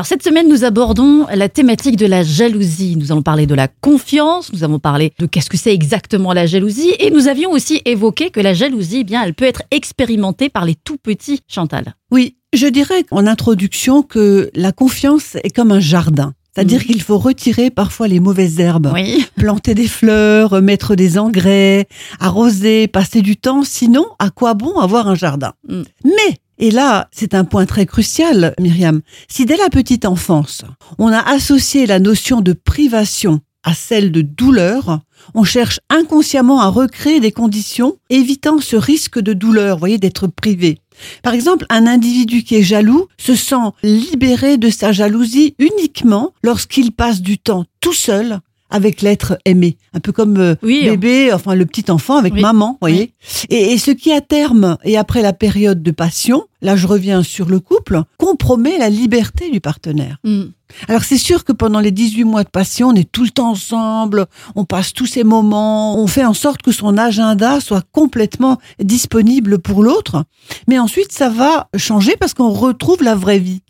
Alors cette semaine, nous abordons la thématique de la jalousie. Nous allons parler de la confiance, nous avons parlé de qu'est-ce que c'est exactement la jalousie et nous avions aussi évoqué que la jalousie, eh bien, elle peut être expérimentée par les tout petits, Chantal. Oui, je dirais en introduction que la confiance est comme un jardin. C'est-à-dire Mhm. qu'il faut retirer parfois les mauvaises herbes, Oui. planter des fleurs, mettre des engrais, arroser, passer du temps. Sinon, à quoi bon avoir un jardin? Mm. Mais, et là, c'est un point très crucial, Myriam, si dès la petite enfance, on a associé la notion de privation à celle de douleur, on cherche inconsciemment à recréer des conditions évitant ce risque de douleur, voyez, d'être privé. Par exemple, un individu qui est jaloux se sent libéré de sa jalousie uniquement lorsqu'il passe du temps tout seul avec l'être aimé. Un peu comme euh, Oui. bébé, enfin le petit enfant avec Oui. maman, voyez. Et, et ce qui à terme et après la période de passion, là je reviens sur le couple, compromet la liberté du partenaire. Mm. Alors c'est sûr que pendant les 18 mois de passion, on est tout le temps ensemble, on passe tous ces moments, on fait en sorte que son agenda soit complètement disponible pour l'autre. Mais ensuite, ça va changer parce qu'on retrouve la vraie vie.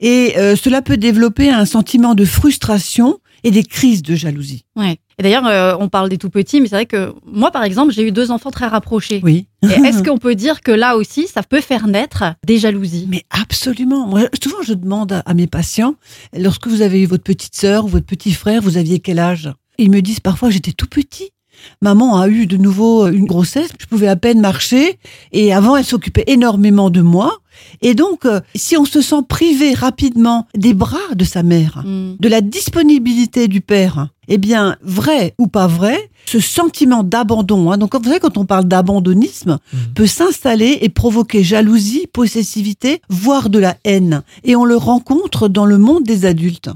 Et euh, cela peut développer un sentiment de frustration et des crises de jalousie. Ouais. Et d'ailleurs, euh, on parle des tout petits, mais c'est vrai que moi, par exemple, j'ai eu deux enfants très rapprochés. Oui. Est-ce qu'on peut dire que là aussi, ça peut faire naître des jalousies? Mais absolument. Moi, souvent, je demande à, à mes patients, lorsque vous avez eu votre petite sœur ou votre petit frère, vous aviez quel âge? Ils me disent parfois, j'étais tout petit. Maman a eu de nouveau une grossesse, je pouvais à peine marcher, et avant, elle s'occupait énormément de moi. Et donc, euh, si on se sent privé rapidement des bras de sa mère, Mm. de la disponibilité du père, eh bien, vrai ou pas vrai, ce sentiment d'abandon, hein, donc vous savez, quand on parle d'abandonnisme, peut s'installer et provoquer jalousie, possessivité, voire de la haine. Et on le rencontre dans le monde des adultes.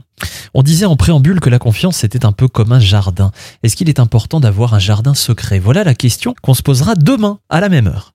On disait en préambule que la confiance était un peu comme un jardin. Est-ce qu'il est important d'avoir un jardin secret? Voilà la question qu'on se posera demain à la même heure.